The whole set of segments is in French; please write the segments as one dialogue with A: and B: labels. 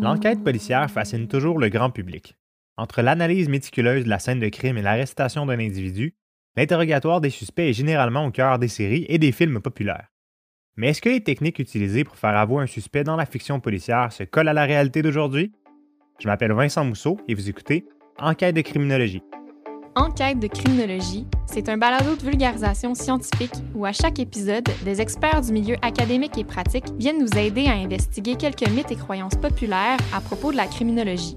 A: L'enquête policière fascine toujours le grand public. Entre l'analyse méticuleuse de la scène de crime et l'arrestation d'un individu, l'interrogatoire des suspects est généralement au cœur des séries et des films populaires. Mais est-ce que les techniques utilisées pour faire avouer un suspect dans la fiction policière se collent à la réalité d'aujourd'hui? Je m'appelle Vincent Mousseau et vous écoutez Enquête de criminologie.
B: Enquête de criminologie, c'est un balado de vulgarisation scientifique où à chaque épisode, des experts du milieu académique et pratique viennent nous aider à investiguer quelques mythes et croyances populaires à propos de la criminologie.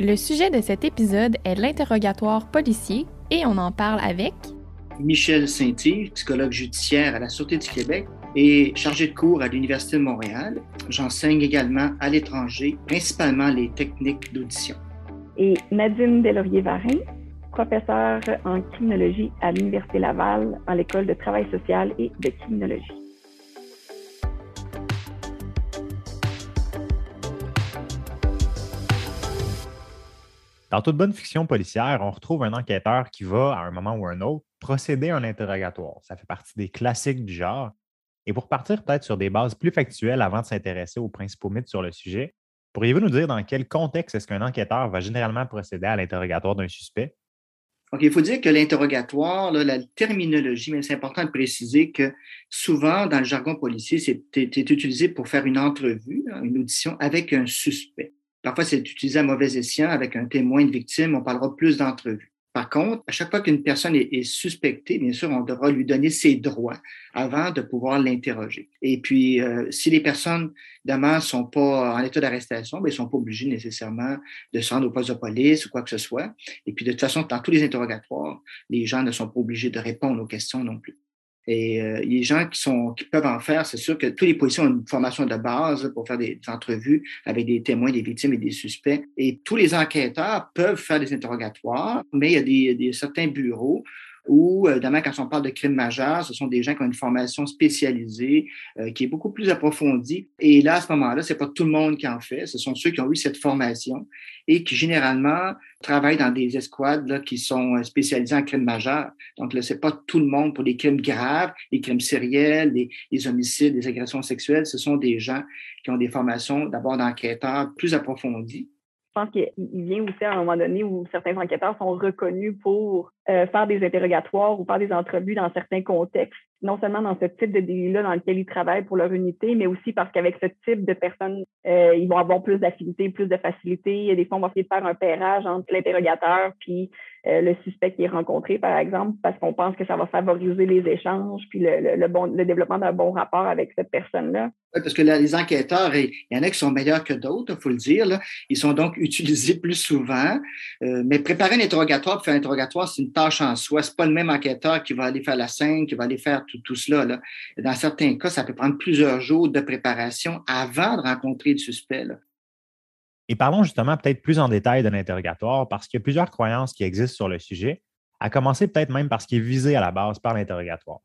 B: Le sujet de cet épisode est l'interrogatoire policier et on en parle avec
C: Michel Saint-Yves, psychologue judiciaire à la Sûreté du Québec et chargé de cours à l'Université de Montréal. J'enseigne également à l'étranger, principalement les techniques d'audition
D: et Nadine Delaurier-Varin, professeure en criminologie à l'Université Laval, dans l'École de travail social et de criminologie.
A: Dans toute bonne fiction policière, on retrouve un enquêteur qui va, à un moment ou un autre, procéder à un interrogatoire. Ça fait partie des classiques du genre. Et pour partir peut-être sur des bases plus factuelles avant de s'intéresser aux principaux mythes sur le sujet, Pourriez-vous nous dire dans quel contexte est-ce qu'un enquêteur va généralement procéder à l'interrogatoire d'un suspect?
C: OK, il faut dire que l'interrogatoire, la terminologie, mais c'est important de préciser que souvent, dans le jargon policier, c'est utilisé pour faire une entrevue, hein, une audition avec un suspect. Parfois, c'est utilisé à mauvais escient avec un témoin, une victime, on parlera plus d'entrevue. Par contre, à chaque fois qu'une personne est, suspectée, bien sûr, on devra lui donner ses droits avant de pouvoir l'interroger. Et puis, euh, si les personnes, ne sont pas en état d'arrestation, ben, ils sont pas obligés nécessairement de se rendre au poste de police ou quoi que ce soit. Et puis, de toute façon, dans tous les interrogatoires, les gens ne sont pas obligés de répondre aux questions non plus. Et euh, les gens qui, sont, qui peuvent en faire, c'est sûr que tous les policiers ont une formation de base pour faire des, entrevues avec des témoins, des victimes et des suspects. Et tous les enquêteurs peuvent faire des interrogatoires, mais il y a des, des certains bureaux ou euh, évidemment, quand on parle de crimes majeurs, ce sont des gens qui ont une formation spécialisée, euh, qui est beaucoup plus approfondie. Et là, à ce moment-là, c'est pas tout le monde qui en fait. Ce sont ceux qui ont eu cette formation et qui généralement travaillent dans des escouades là, qui sont euh, spécialisées en crimes majeurs. Donc là, c'est pas tout le monde pour les crimes graves, les crimes sériels, les, les homicides, les agressions sexuelles. Ce sont des gens qui ont des formations d'abord d'enquêteurs plus approfondies
D: je pense qu'il vient aussi à un moment donné où certains enquêteurs sont reconnus pour euh, faire des interrogatoires ou faire des entrevues dans certains contextes, non seulement dans ce type de délit-là dans lequel ils travaillent pour leur unité, mais aussi parce qu'avec ce type de personnes, euh, ils vont avoir plus d'affinité, plus de facilité. Des fois, on va essayer de faire un pairage entre l'interrogateur puis euh, le suspect qui est rencontré, par exemple, parce qu'on pense que ça va favoriser les échanges puis le, bon, le développement d'un bon rapport avec cette personne-là.
C: Parce que les enquêteurs, il y en a qui sont meilleurs que d'autres, il faut le dire. Ils sont donc utilisés plus souvent. Euh, mais préparer un interrogatoire faire un interrogatoire, c'est une tâche en soi. C'est pas le même enquêteur qui va aller faire la scène, qui va aller faire tout, tout cela. Là. Dans certains cas, ça peut prendre plusieurs jours de préparation avant de rencontrer le suspect.
A: Et parlons justement peut-être plus en détail de l'interrogatoire parce qu'il y a plusieurs croyances qui existent sur le sujet, à commencer peut-être même parce qu'il est visé à la base par l'interrogatoire.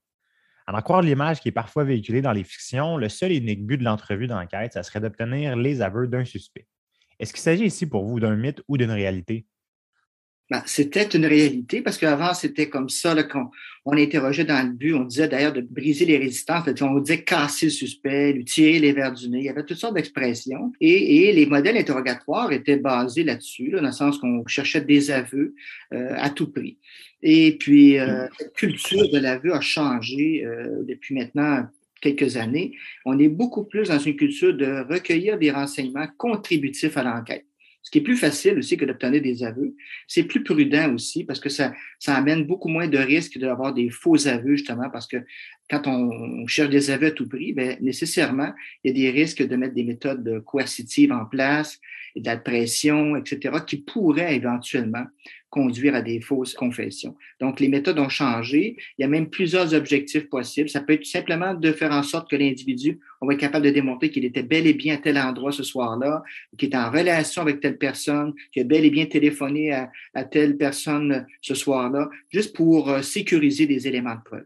A: À en croire l'image qui est parfois véhiculée dans les fictions, le seul et unique but de l'entrevue d'enquête, ça serait d'obtenir les aveux d'un suspect. Est-ce qu'il s'agit ici pour vous d'un mythe ou d'une réalité?
C: Ben, c'était une réalité parce qu'avant, c'était comme ça, là, qu'on on interrogeait dans le but, on disait d'ailleurs de briser les résistances, on disait casser le suspect, lui tirer les verres du nez. Il y avait toutes sortes d'expressions. Et, et, les modèles interrogatoires étaient basés là-dessus, là, dans le sens qu'on cherchait des aveux euh, à tout prix. Et puis, euh, cette culture de l'aveu a changé euh, depuis maintenant quelques années. On est beaucoup plus dans une culture de recueillir des renseignements contributifs à l'enquête ce qui est plus facile aussi que d'obtenir des aveux. C'est plus prudent aussi parce que ça, ça amène beaucoup moins de risques d'avoir des faux aveux, justement, parce que quand on cherche des aveux à tout prix, bien, nécessairement, il y a des risques de mettre des méthodes coercitives en place, de la pression, etc., qui pourraient éventuellement conduire à des fausses confessions. Donc, les méthodes ont changé. Il y a même plusieurs objectifs possibles. Ça peut être simplement de faire en sorte que l'individu, on va être capable de démontrer qu'il était bel et bien à tel endroit ce soir-là, qu'il était en relation avec telle personne, qu'il a bel et bien téléphoné à, à telle personne ce soir-là, juste pour euh, sécuriser des éléments de preuve.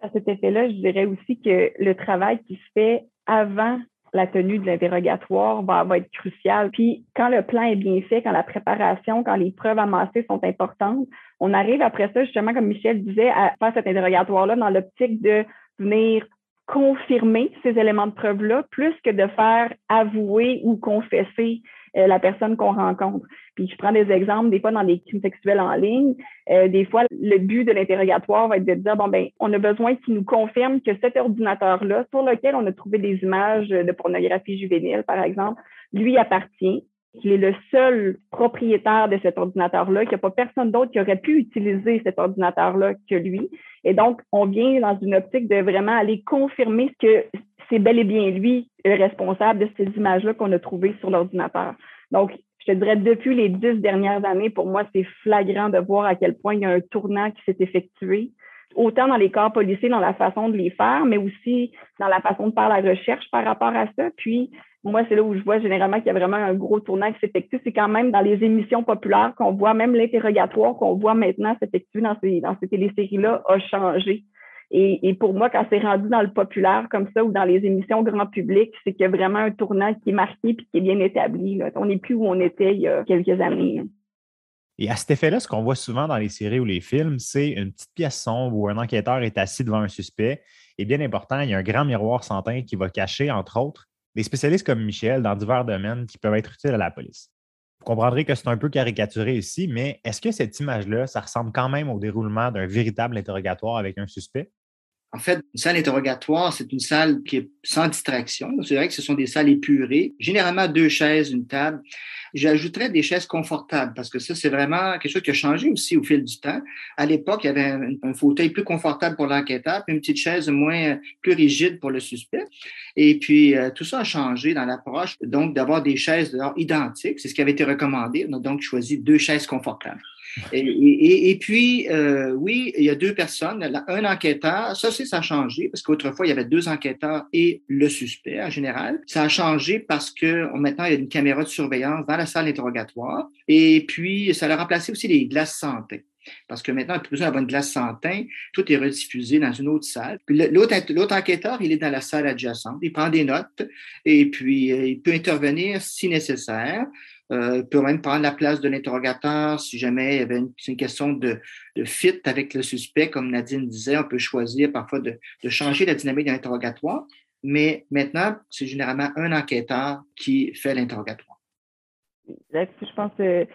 D: À cet effet-là, je dirais aussi que le travail qui se fait avant la tenue de l'interrogatoire va, être cruciale. Puis quand le plan est bien fait, quand la préparation, quand les preuves amassées sont importantes, on arrive après ça, justement, comme Michel disait, à faire cet interrogatoire-là dans l'optique de venir confirmer ces éléments de preuve-là plus que de faire avouer ou confesser la personne qu'on rencontre. Puis je prends des exemples, des fois dans des crimes sexuels en ligne, euh, des fois le but de l'interrogatoire va être de dire bon ben on a besoin qu'il nous confirme que cet ordinateur-là sur lequel on a trouvé des images de pornographie juvénile par exemple, lui appartient qu'il est le seul propriétaire de cet ordinateur-là, qu'il n'y a pas personne d'autre qui aurait pu utiliser cet ordinateur-là que lui. Et donc, on vient dans une optique de vraiment aller confirmer que c'est bel et bien lui le responsable de ces images-là qu'on a trouvées sur l'ordinateur. Donc, je te dirais, depuis les dix dernières années, pour moi, c'est flagrant de voir à quel point il y a un tournant qui s'est effectué, autant dans les corps policiers, dans la façon de les faire, mais aussi dans la façon de faire la recherche par rapport à ça. Puis, moi, c'est là où je vois généralement qu'il y a vraiment un gros tournant qui s'effectue. C'est quand même dans les émissions populaires qu'on voit, même l'interrogatoire qu'on voit maintenant s'effectuer dans ces, dans ces téléséries-là a changé. Et, pour moi, quand c'est rendu dans le populaire comme ça ou dans les émissions grand public, c'est qu'il y a vraiment un tournant qui est marqué puis qui est bien établi. On n'est plus où on était il y a quelques années.
A: Et à cet effet-là, ce qu'on voit souvent dans les séries ou les films, c'est une petite pièce sombre où un enquêteur est assis devant un suspect. Et bien important, il y a un grand miroir sans teint qui va cacher, entre autres, des spécialistes comme Michel dans divers domaines qui peuvent être utiles à la police. Vous comprendrez que c'est un peu caricaturé ici, mais est-ce que cette image-là, ça ressemble quand même au déroulement d'un véritable interrogatoire avec un suspect?
C: En fait, une salle interrogatoire, c'est une salle qui est sans distraction. C'est vrai que ce sont des salles épurées, généralement deux chaises, une table. J'ajouterais des chaises confortables parce que ça, c'est vraiment quelque chose qui a changé aussi au fil du temps. À l'époque, il y avait un, fauteuil plus confortable pour l'enquêteur, puis une petite chaise moins plus rigide pour le suspect. Et puis, euh, tout ça a changé dans l'approche. Donc, d'avoir des chaises identiques, c'est ce qui avait été recommandé. On a donc choisi deux chaises confortables. Et, puis, euh, oui, il y a deux personnes. Un enquêteur, ça, c'est ça a changé parce qu'autrefois, il y avait deux enquêteurs et le suspect en général. Ça a changé parce que maintenant, il y a une caméra de surveillance dans la salle d'interrogatoire. Et puis, ça a remplacé aussi les glaces santé. Parce que maintenant, plus besoin d'avoir une glace sans teint. Tout est rediffusé dans une autre salle. L'autre enquêteur, il est dans la salle adjacente. Il prend des notes et puis euh, il peut intervenir si nécessaire. Euh, il peut même prendre la place de l'interrogateur si jamais il y avait une, question de, fit avec le suspect, comme Nadine disait, on peut choisir parfois de, changer la dynamique de l'interrogatoire. Mais maintenant, c'est généralement un enquêteur qui fait l'interrogatoire.
D: Je pense que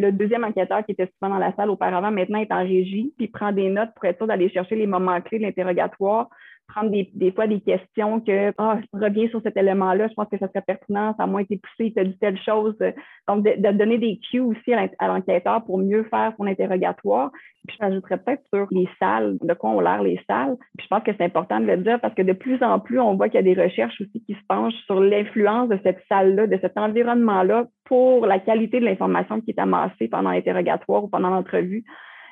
D: le deuxième enquêteur qui était souvent dans la salle auparavant, maintenant est en régie, puis prend des notes pour être sûr d'aller chercher les moments clés de l'interrogatoire, prendre des, des, fois des questions que ah, reviens sur cet élément-là, je pense que ça serait pertinent, ça a moins été poussé, il t'a dit telle chose. Donc, de, donner des cues aussi à l'enquêteur pour mieux faire son interrogatoire. Puis je m'ajouterais peut-être sur les salles, de quoi on l'air les salles. Puis je pense que c'est important de le dire parce que de plus en plus, on voit qu'il y a des recherches aussi qui se penchent sur l'influence de cette salle-là, de cet environnement-là pour la qualité de l'information qui est amassée pendant l'interrogatoire ou pendant l'entrevue.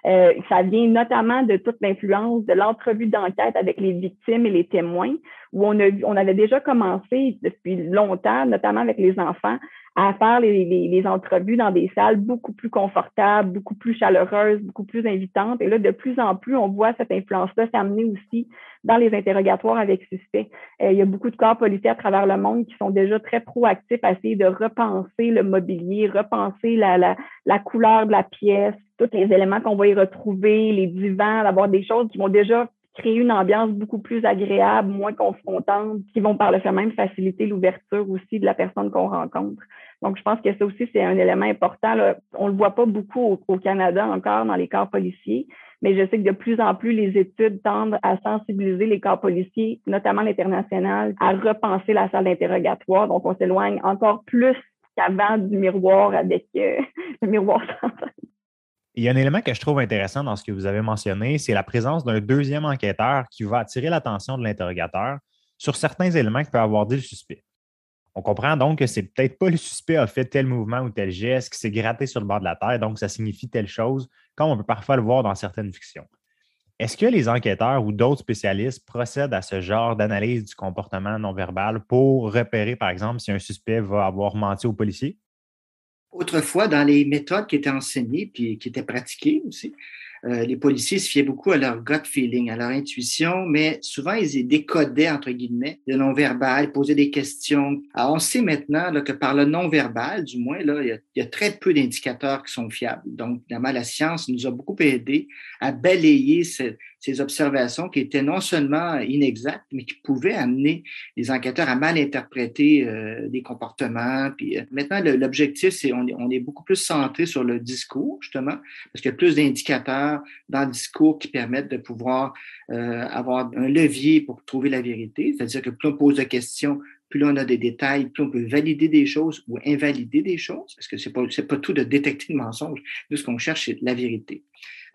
D: Euh, ça vient notamment de toute l'influence de l'entrevue d'enquête avec les victimes et les témoins, où on, a, on avait déjà commencé depuis longtemps, notamment avec les enfants, à faire les, les, entrevues dans des salles beaucoup plus confortables, beaucoup plus chaleureuses, beaucoup plus invitantes. Et là, de plus en plus, on voit cette influence-là s'amener aussi dans les interrogatoires avec suspects. Euh, il y a beaucoup de corps policiers à travers le monde qui sont déjà très proactifs à essayer de repenser le mobilier, repenser la, la, la couleur de la pièce, tous les éléments qu'on va y retrouver, les divans, d'avoir des choses qui vont déjà créer une ambiance beaucoup plus agréable, moins confrontante, qui vont par le fait même faciliter l'ouverture aussi de la personne qu'on rencontre. Donc, je pense que ça aussi, c'est un élément important. On ne le voit pas beaucoup au, Canada encore dans les corps policiers, mais je sais que de plus en plus, les études tendent à sensibiliser les corps policiers, notamment l'international, à repenser la salle d'interrogatoire. Donc, on s'éloigne encore plus qu'avant du miroir avec euh, le miroir
A: Il y a un élément que je trouve intéressant dans ce que vous avez mentionné, c'est la présence d'un deuxième enquêteur qui va attirer l'attention de l'interrogateur sur certains éléments que peut avoir dit le suspect. On comprend donc que c'est peut-être pas le suspect a fait tel mouvement ou tel geste, qui s'est gratté sur le bord de la terre, donc ça signifie telle chose, comme on peut parfois le voir dans certaines fictions. Est-ce que les enquêteurs ou d'autres spécialistes procèdent à ce genre d'analyse du comportement non verbal pour repérer, par exemple, si un suspect va avoir menti au policier?
C: Autrefois, dans les méthodes qui étaient enseignées puis qui étaient pratiquées aussi, euh, les policiers se fiaient beaucoup à leur gut feeling, à leur intuition, mais souvent ils décodaient, entre guillemets, le non-verbal, posaient des questions. Alors, on sait maintenant que par le non-verbal, du moins, il, y a, très peu d'indicateurs qui sont fiables. Donc, évidemment, la science nous a beaucoup aidé à balayer ces observations qui étaient non seulement inexactes, mais qui pouvaient amener les enquêteurs à mal interpréter euh, des comportements. Puis euh, maintenant, l'objectif, c'est on, on, est beaucoup plus centré sur le discours, justement, parce qu'il y a plus d'indicateurs dans le discours qui permettent de pouvoir euh, avoir un levier pour trouver la vérité. C'est-à-dire que plus on pose de questions, plus on a des détails, plus on peut valider des choses ou invalider des choses, parce que c'est pas, pas tout de détecter le mensonge. Nous, ce qu'on cherche, c'est la vérité.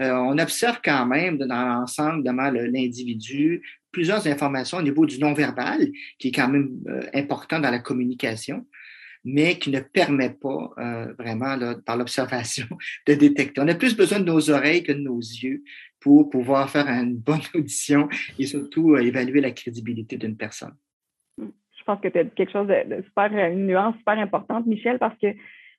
C: Euh, on observe quand même dans l'ensemble de l'individu plusieurs informations au niveau du non-verbal, qui est quand même euh, important dans la communication, mais qui ne permet pas euh, vraiment, là, par l'observation, de détecter. On a plus besoin de nos oreilles que de nos yeux pour pouvoir faire une bonne audition et surtout évaluer la crédibilité d'une personne.
D: Je pense que tu as quelque chose de, super, une nuance super importante, Michel, parce que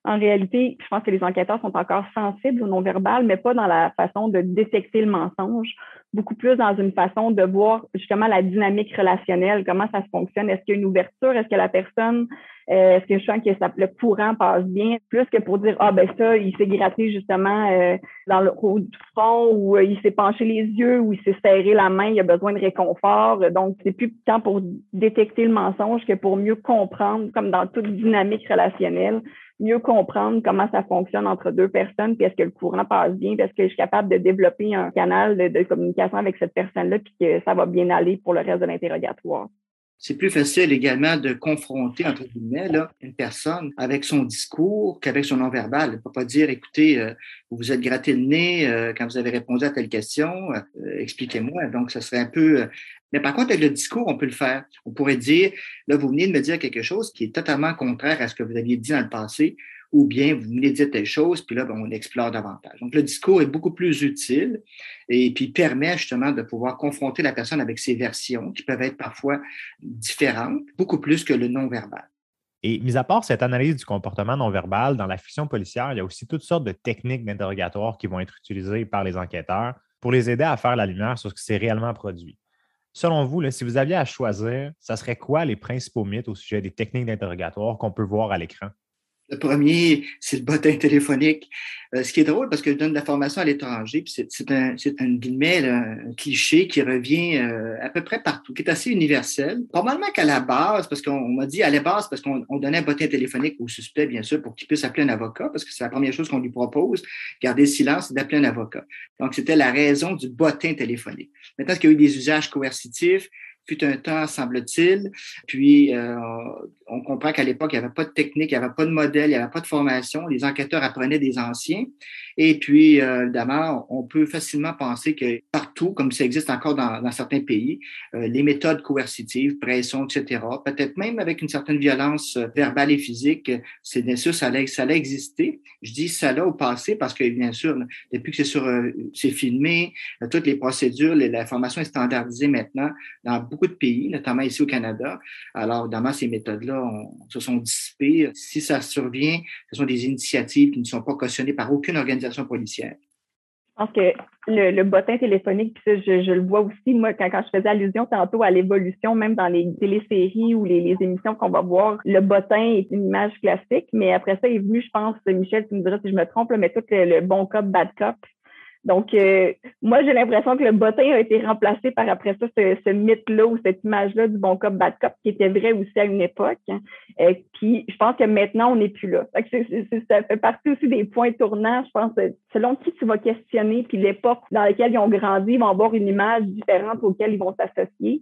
D: en réalité, je pense que les enquêteurs sont encore sensibles au non-verbal, mais pas dans la façon de détecter le mensonge, beaucoup plus dans une façon de voir justement la dynamique relationnelle, comment ça se fonctionne. Est-ce qu'il y a une ouverture? Est-ce que la personne, euh, est-ce que je sens que le courant passe bien? Plus que pour dire, ah ben ça, il s'est gratté justement euh, dans le haut du front ou euh, il s'est penché les yeux ou il s'est serré la main, il a besoin de réconfort. Donc, c'est plus tant pour détecter le mensonge que pour mieux comprendre, comme dans toute dynamique relationnelle, mieux comprendre comment ça fonctionne entre deux personnes, puis est-ce que le courant passe bien, est-ce que je suis capable de développer un canal de, communication avec cette personne-là, puis que ça va bien aller pour le reste de l'interrogatoire.
C: C'est plus facile également de confronter, entre guillemets, là, une personne avec son discours qu'avec son non-verbal. On ne peut pas dire, écoutez, euh, vous vous êtes gratté le nez euh, quand vous avez répondu à telle question, euh, expliquez-moi. Donc, ce serait un peu mais par contre, avec le discours, on peut le faire. On pourrait dire, là, vous venez de me dire quelque chose qui est totalement contraire à ce que vous aviez dit dans le passé, ou bien vous venez dire telle chose, puis là, ben, on explore davantage. Donc, le discours est beaucoup plus utile et puis permet justement de pouvoir confronter la personne avec ses versions qui peuvent être parfois différentes, beaucoup plus que le non-verbal.
A: Et mis à part cette analyse du comportement non-verbal, dans la fiction policière, il y a aussi toutes sortes de techniques d'interrogatoire qui vont être utilisées par les enquêteurs pour les aider à faire la lumière sur ce qui s'est réellement produit. Selon vous, si vous aviez à choisir, ça serait quoi les principaux mythes au sujet des techniques d'interrogatoire qu'on peut voir à l'écran?
C: Le premier, c'est le bottin téléphonique. Euh, ce qui est drôle parce que je donne de la formation à l'étranger, puis c'est un, un, guillemets, un cliché qui revient euh, à peu près partout, qui est assez universel. Probablement qu'à la base, parce qu'on m'a dit à la base, parce qu'on donnait un bottin téléphonique au suspect, bien sûr, pour qu'il puisse appeler un avocat, parce que c'est la première chose qu'on lui propose, garder le silence et d'appeler un avocat. Donc, c'était la raison du bottin téléphonique. Maintenant, est-ce qu'il y a eu des usages coercitifs? Fut un temps, semble-t-il. Puis, euh, on comprend qu'à l'époque, il n'y avait pas de technique, il n'y avait pas de modèle, il n'y avait pas de formation. Les enquêteurs apprenaient des anciens. Et puis, euh, évidemment, on peut facilement penser que partout, comme ça existe encore dans, dans certains pays, euh, les méthodes coercitives, pression, etc., peut-être même avec une certaine violence euh, verbale et physique, c'est bien sûr, ça allait, ça allait exister. Je dis ça là au passé parce que, bien sûr, depuis que c'est sur, c'est filmé, toutes les procédures, l'information est standardisée maintenant beaucoup de pays, notamment ici au Canada. Alors, évidemment, ces méthodes-là se sont dissipées. Si ça survient, ce sont des initiatives qui ne sont pas cautionnées par aucune organisation policière.
D: Je pense que le, bottin téléphonique, je, je, le vois aussi, moi, quand, je faisais allusion tantôt à l'évolution, même dans les téléséries ou les, émissions qu'on va voir, le bottin est une image classique, mais après ça est venu, je pense, Michel, tu me diras si je me trompe, mais tout le bon cop, bad cop, donc, euh, moi, j'ai l'impression que le bottin a été remplacé par après ça, ce, mythe-là ou cette image-là du bon cop, bad cop, qui était vrai aussi à une époque. hein. puis, je pense que maintenant, on n'est plus là. ça fait partie aussi des points tournants. Je pense, selon qui tu vas questionner, puis l'époque dans laquelle ils ont grandi, ils vont avoir une image différente auquel ils vont s'associer.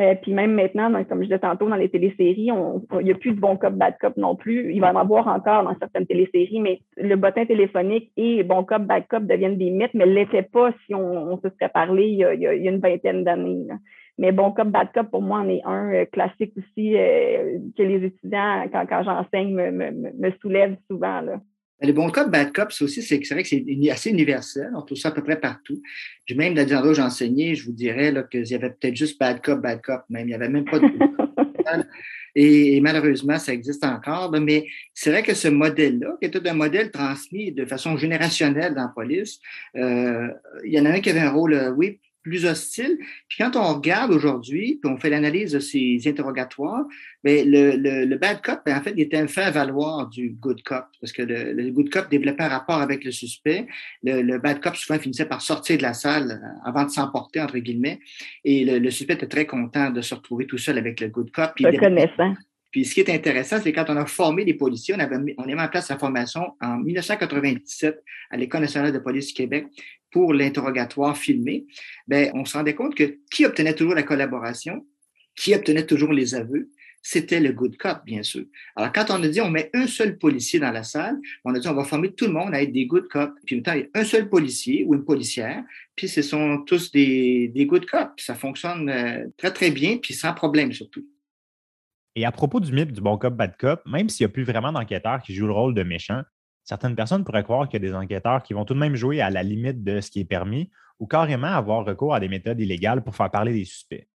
D: Euh, puis même maintenant, comme je disais tantôt, dans les téléséries, il n'y a plus de bon cop, bad cop non plus. Il va y en avoir encore dans certaines téléséries, mais le bottin téléphonique et bon cop, bad cop deviennent des mythes, mais ne l'étaient pas si on, se serait parlé il y a, une vingtaine d'années. Mais bon cop, bad cop, pour moi, en est un euh, classique aussi euh, que les étudiants, quand, quand j'enseigne, me, me, me soulèvent souvent. Là.
C: Les bons cop, bad cop, c'est aussi, c'est vrai que c'est assez universel. On trouve ça à peu près partout. J'ai même, dans où j'enseignais, je vous dirais qu'il y avait peut-être juste bad cop, bad cop, même. Il n'y avait même pas de. et, malheureusement, ça existe encore. Mais c'est vrai que ce modèle-là, qui est un modèle transmis de façon générationnelle dans la police, euh, il y en a un qui avait un rôle, euh, oui, plus hostile. Puis quand on regarde aujourd'hui, puis on fait l'analyse de ces interrogatoires, bien, le, le, bad cop, bien, en fait, il était un fait valoir du good cop, parce que le, le, good cop développait un rapport avec le suspect. Le, bad cop, souvent, finissait par sortir de la salle avant de s'emporter, entre guillemets, et le, suspect était très content de se retrouver tout seul avec le good cop.
D: Reconnaissant.
C: Puis ce qui est intéressant, c'est quand on a formé les policiers, on, avait, on a mis en place la formation en 1997 à l'École nationale de police du Québec pour l'interrogatoire filmé. Bien, on se rendait compte que qui obtenait toujours la collaboration, qui obtenait toujours les aveux, c'était le good cop, bien sûr. Alors, quand on a dit on met un seul policier dans la salle, on a dit on va former tout le monde à être des good cops. Puis, temps, il y a un seul policier ou une policière, puis ce sont tous des, des good cops. Ça fonctionne euh, très, très bien, puis sans problème surtout.
A: Et à propos du mythe du bon cop, bad cop, même s'il n'y a plus vraiment d'enquêteurs qui jouent le rôle de méchants, certaines personnes pourraient croire qu'il y a des enquêteurs qui vont tout de même jouer à la limite de ce qui est permis ou carrément avoir recours à des méthodes illégales pour faire parler des suspects.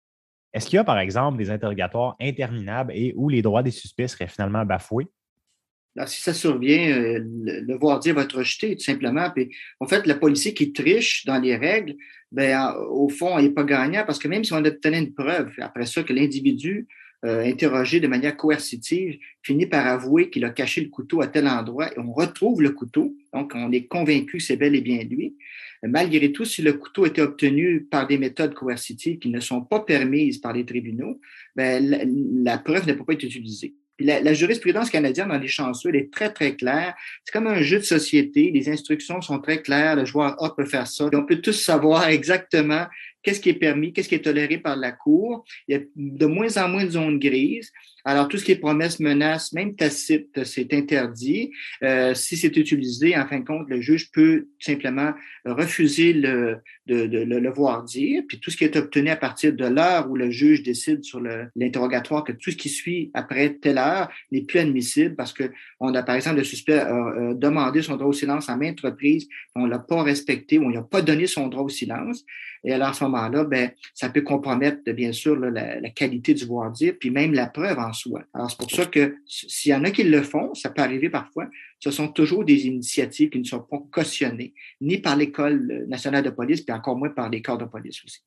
A: Est-ce qu'il y a, par exemple, des interrogatoires interminables et où les droits des suspects seraient finalement bafoués?
C: si ça survient, euh, le, voir dire va être rejeté, tout simplement. En fait, le policier qui triche dans les règles, ben, au fond, il n'est pas gagnant parce que même si on obtenait une preuve, après ça, que l'individu euh, interrogé de manière coercitive, finit par avouer qu'il a caché le couteau à tel endroit et on retrouve le couteau. Donc, on est convaincu que c'est bel et bien lui. Malgré tout, si le couteau était obtenu par des méthodes coercitives qui ne sont pas permises par les tribunaux, ben, la, preuve ne peut pas être utilisée. La, jurisprudence canadienne dans les chanceux, elle est très, très claire. C'est comme un jeu de société. Les instructions sont très claires. Le joueur A peut faire ça. on peut tous savoir exactement qu'est-ce qui est permis, qu'est-ce qui est toléré par la Cour. Il y a de moins en moins de zones grises. Alors, tout ce qui est promesse, menace, même tacite, c'est interdit. Euh, si c'est utilisé, en fin de compte, le juge peut simplement refuser de, le voir dire. Puis tout ce qui est obtenu à partir de l'heure où le juge décide sur l'interrogatoire que tout ce qui suit après telle heure n'est plus admissible parce que on a, par exemple, le suspect a, demandé son droit au silence en maintes reprises, on l'a pas respecté on n'a pas donné son droit au silence. Et alors, à ce moment-là, ben, ça peut compromettre, bien sûr, la, qualité du voir dire, puis même la preuve en soi. Alors, c'est pour ça que s'il y en a qui le font, ça peut arriver parfois, ce sont toujours des initiatives qui ne sont pas cautionnées, ni par l'École nationale de police, puis encore moins par les corps de police aussi.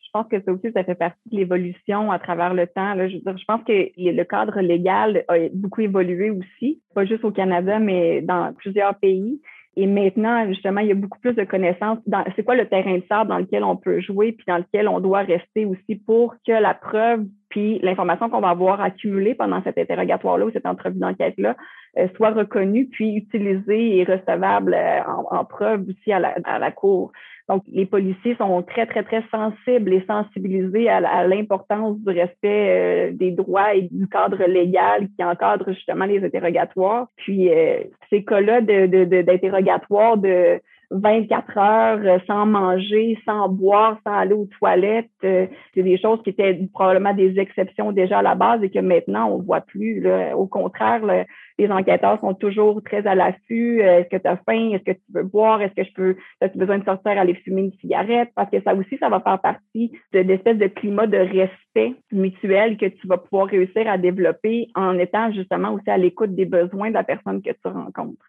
D: Je pense que ça aussi, ça fait partie de l'évolution à travers le temps. Je, je pense que le cadre légal a beaucoup évolué aussi, pas juste au Canada, mais dans plusieurs pays. Et maintenant, justement, il y a beaucoup plus de connaissances c'est quoi le terrain de sable dans lequel on peut jouer, puis dans lequel on doit rester aussi pour que la preuve puis l'information qu'on va avoir accumulée pendant cet interrogatoire-là ou cette entrevue d'enquête-là euh, soit reconnue, puis utilisée et recevable euh, en, preuve aussi à la, à la Cour. Donc, les policiers sont très, très, très sensibles et sensibilisés à, l'importance du respect euh, des droits et du cadre légal qui encadre justement les interrogatoires. Puis, ces cas-là d'interrogatoire de, de, 24 heures euh, sans manger, sans boire, sans aller aux toilettes. Euh, c'est des choses qui étaient probablement des exceptions déjà à la base et que maintenant on voit plus. Au contraire, les enquêteurs sont toujours très à l'affût. Euh, est-ce que tu as faim? Est-ce que tu veux boire? Est-ce que je peux, as-tu besoin de sortir aller fumer une cigarette? Parce que ça aussi, ça va faire partie de l'espèce de climat de respect mutuel que tu vas pouvoir réussir à développer en étant justement aussi à l'écoute des besoins de la personne que tu rencontres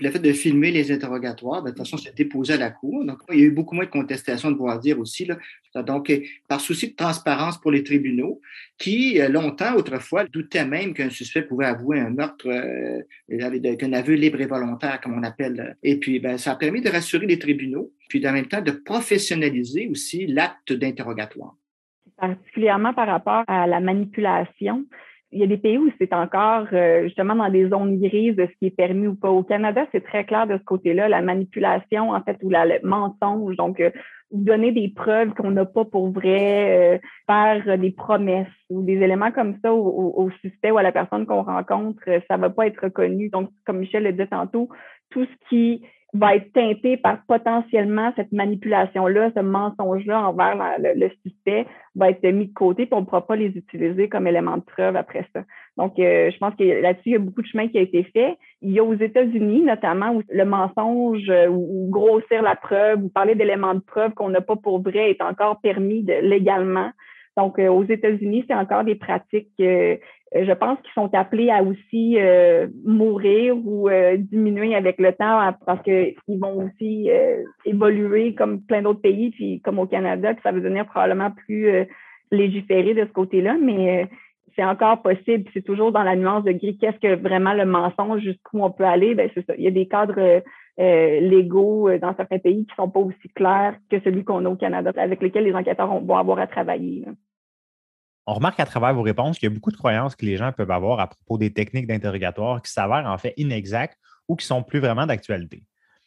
C: le fait de filmer les interrogatoires, ben, de toute façon, c'est déposé à la Cour. Donc, il y a eu beaucoup moins de contestations de voir dire aussi. Là. Donc, par souci de transparence pour les tribunaux, qui, euh, longtemps, autrefois, doutaient même qu'un suspect pouvait avouer un meurtre, euh, qu'un aveu libre et volontaire, comme on appelle. Et puis, ben, ça a permis de rassurer les tribunaux, puis en même temps de professionnaliser aussi l'acte d'interrogatoire.
D: Particulièrement par rapport à la manipulation il y a des pays où c'est encore euh, justement dans des zones grises de ce qui est permis ou pas. Au Canada, c'est très clair de ce côté-là, la manipulation, en fait, ou la, le mensonge. Donc, euh, donner des preuves qu'on n'a pas pour vrai, euh, faire des promesses ou des éléments comme ça au, au, suspect ou à la personne qu'on rencontre, ça va pas être reconnu. Donc, comme Michel le dit tantôt, tout ce qui va être teinté par potentiellement cette manipulation-là, ce mensonge-là envers le, suspect va être mis de côté, puis on ne pourra pas les utiliser comme élément de preuve après ça. Donc, euh, je pense que là-dessus, il y a beaucoup de chemin qui a été fait. Il y a aux États-Unis, notamment, où le mensonge euh, ou, grossir la preuve ou parler d'éléments de preuve qu'on n'a pas pour vrai est encore permis de, légalement. Donc, aux États-Unis, c'est encore des pratiques, je pense, qui sont appelées à aussi mourir ou diminuer avec le temps parce qu'ils vont aussi évoluer comme plein d'autres pays, puis comme au Canada, que ça va devenir probablement plus légiféré de ce côté-là, mais c'est encore possible. C'est toujours dans la nuance de gris. Qu'est-ce que vraiment le mensonge, jusqu'où on peut aller? Ben, c'est ça. Il y a des cadres euh, légaux euh, dans certains pays qui sont pas aussi clairs que celui qu'on a au Canada, avec lesquels les enquêteurs vont avoir à travailler.
A: On remarque à travers vos réponses qu'il y a beaucoup de croyances que les gens peuvent avoir à propos des techniques d'interrogatoire qui s'avèrent en fait inexactes ou qui sont plus vraiment d'actualité.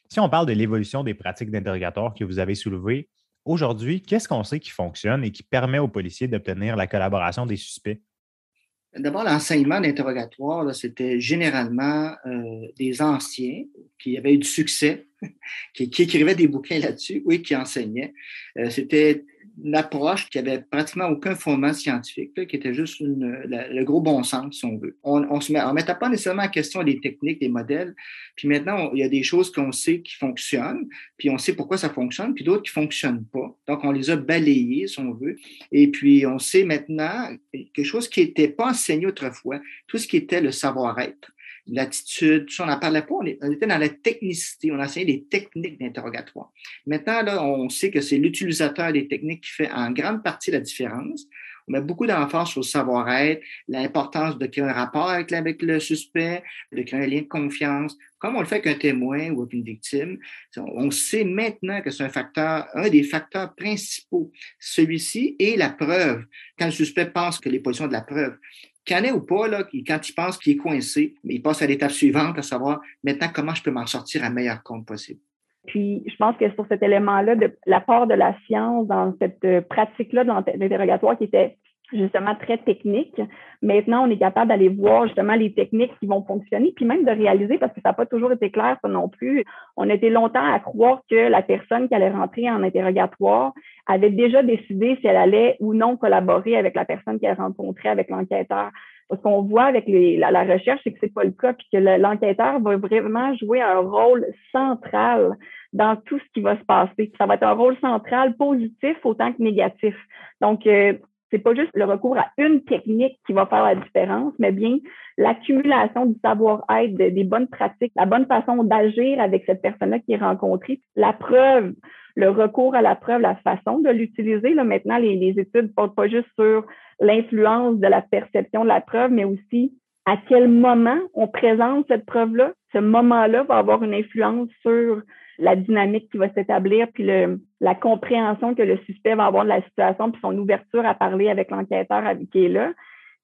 A: Si on parle de l'évolution des pratiques d'interrogatoire que vous avez soulevées, aujourd'hui, qu'est-ce qu'on sait qui fonctionne et qui permet aux policiers d'obtenir la collaboration des suspects?
C: D'abord, l'enseignement d'interrogatoire, c'était généralement euh, des anciens qui avaient eu du succès, qui, écrivaient des bouquins là-dessus, oui, qui enseignaient. Euh, c'était une approche qui avait pratiquement aucun fondement scientifique, qui était juste le gros bon sens, si on veut. On ne mettait pas nécessairement en question les techniques, les modèles. Puis maintenant, il y a des choses qu'on sait qui fonctionnent, puis on sait pourquoi ça fonctionne, puis d'autres qui fonctionnent pas. Donc, on les a balayées, si on veut. Et puis, on sait maintenant quelque chose qui n'était pas enseigné autrefois, tout ce qui était le savoir-être l'attitude, on n'en parlait pas. On, était dans la technicité, on enseignait des techniques d'interrogatoire. Maintenant, là, on sait que c'est l'utilisateur des techniques qui fait en grande partie la différence. On met beaucoup d'emphase sur le savoir-être, l'importance de créer un rapport avec, avec, le suspect, de créer un lien de confiance, comme on le fait avec un témoin ou avec une victime. On sait maintenant que c'est un facteur, un des facteurs principaux. Celui-ci est la preuve. Quand le suspect pense que les positions de la preuve, y ou pas, là, quand il pense qu'il est coincé, il passe à l'étape suivante, à savoir maintenant comment je peux m'en sortir à meilleur compte possible?
D: Puis, je pense que sur cet élément-là, de la part de la science dans cette euh, pratique-là de l'interrogatoire qui était justement très technique. Maintenant, on est capable d'aller voir justement les techniques qui vont fonctionner, puis même de réaliser, parce que ça n'a pas toujours été clair, ça non plus. On était longtemps à croire que la personne qui allait rentrer en interrogatoire avait déjà décidé si elle allait ou non collaborer avec la personne qu'elle rencontrait avec l'enquêteur. Ce qu'on voit avec la, recherche, c'est que c'est pas le cas, puis que l'enquêteur va vraiment jouer un rôle central dans tout ce qui va se passer. Ça va être un rôle central positif autant que négatif. Donc, euh, c'est pas juste le recours à une technique qui va faire la différence, mais bien l'accumulation du savoir-être, des bonnes pratiques, la bonne façon d'agir avec cette personne-là qui est rencontrée, la preuve, le recours à la preuve, la façon de l'utiliser. Maintenant, les, les études portent pas juste sur l'influence de la perception de la preuve, mais aussi à quel moment on présente cette preuve-là. Ce moment-là va avoir une influence sur la dynamique qui va s'établir, puis le, la compréhension que le suspect va avoir de la situation, puis son ouverture à parler avec l'enquêteur qui est là.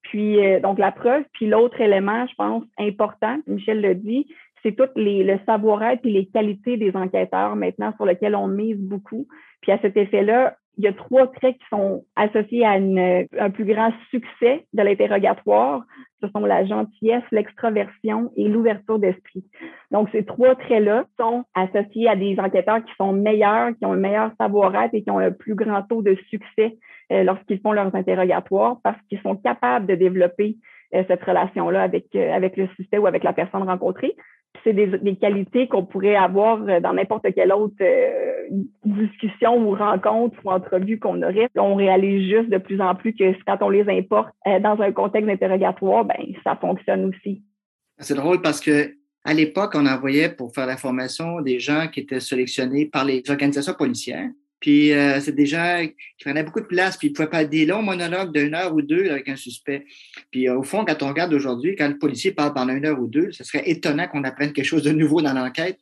D: Puis, euh, donc, la preuve. Puis, l'autre élément, je pense, important, Michel le dit, c'est tout les, le savoir-être et les qualités des enquêteurs maintenant sur lesquels on mise beaucoup. Puis, à cet effet-là, il y a trois traits qui sont associés à un plus grand succès de l'interrogatoire. Ce sont la gentillesse, l'extraversion et l'ouverture d'esprit. Donc, ces trois traits-là sont associés à des enquêteurs qui sont meilleurs, qui ont un meilleur savoir-être et qui ont un plus grand taux de succès euh, lorsqu'ils font leurs interrogatoires parce qu'ils sont capables de développer euh, cette relation-là avec, euh, avec le suspect ou avec la personne rencontrée c'est des, qualités qu'on pourrait avoir euh, dans n'importe quelle autre euh, discussion ou rencontre ou entrevue qu'on aurait. On réalise juste de plus en plus que quand on les importe euh, dans un contexte d'interrogatoire, ben ça fonctionne aussi.
C: C'est drôle parce que à l'époque, on envoyait pour faire la formation des gens qui étaient sélectionnés par les organisations policières. Puis euh, c'est des gens qui prenaient beaucoup de place, puis ils pouvaient pas des longs monologues d'une heure ou deux avec un suspect. Puis euh, au fond, quand on regarde aujourd'hui, quand le policier parle pendant une heure ou deux, ce serait étonnant qu'on apprenne quelque chose de nouveau dans l'enquête.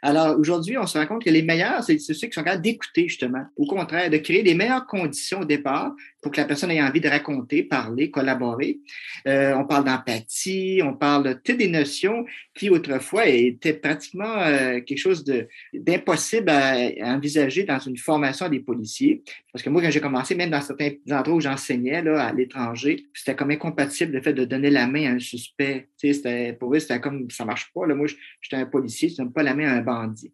C: Alors aujourd'hui, on se rend compte que les meilleurs, c'est ceux qui sont capables d'écouter justement. Au contraire, de créer les meilleures conditions au départ pour que la personne ait envie de raconter, parler, collaborer. Euh, on parle d'empathie, on parle de toutes des notions qui autrefois étaient pratiquement euh, quelque chose d'impossible à, envisager dans une formation des policiers. Parce que moi, quand j'ai commencé, même dans certains endroits où j'enseignais à l'étranger, c'était comme incompatible le fait de donner la main à un suspect. Sais, pour eux, c'était comme ça marche pas. Là. Moi, j'étais un policier, je ne donne pas la main à un bandit.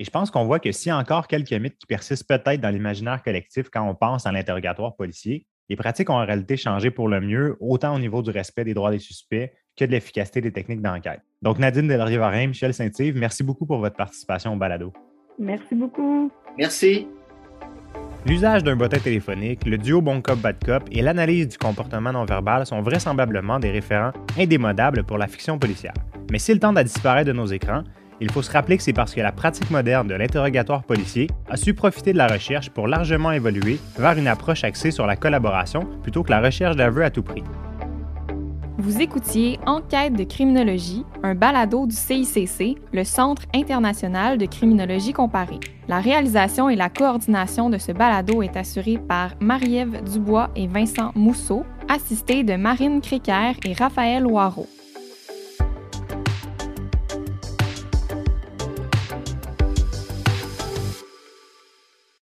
A: Et je pense qu'on voit que s'il y a encore quelques mythes qui persistent peut-être dans l'imaginaire collectif quand on pense à l'interrogatoire policier, les pratiques ont en réalité changé pour le mieux, autant au niveau du respect des droits des suspects que de l'efficacité des techniques d'enquête. Donc, Nadine Delaurier-Varin, Michel Saint-Yves, merci beaucoup pour votre participation au balado.
D: Merci beaucoup.
C: Merci.
A: L'usage d'un bottin téléphonique, le duo bon cop bad cop et l'analyse du comportement non verbal sont vraisemblablement des référents indémodables pour la fiction policière. Mais s'ils tendent à disparaître de nos écrans, il faut se rappeler que c'est parce que la pratique moderne de l'interrogatoire policier a su profiter de la recherche pour largement évoluer vers une approche axée sur la collaboration plutôt que la recherche d'aveux à tout prix.
B: Vous écoutiez Enquête de criminologie, un balado du CICC, le Centre international de criminologie comparée. La réalisation et la coordination de ce balado est assurée par Marie-Ève Dubois et Vincent Mousseau, assistés de Marine Créquer et Raphaël Loireau.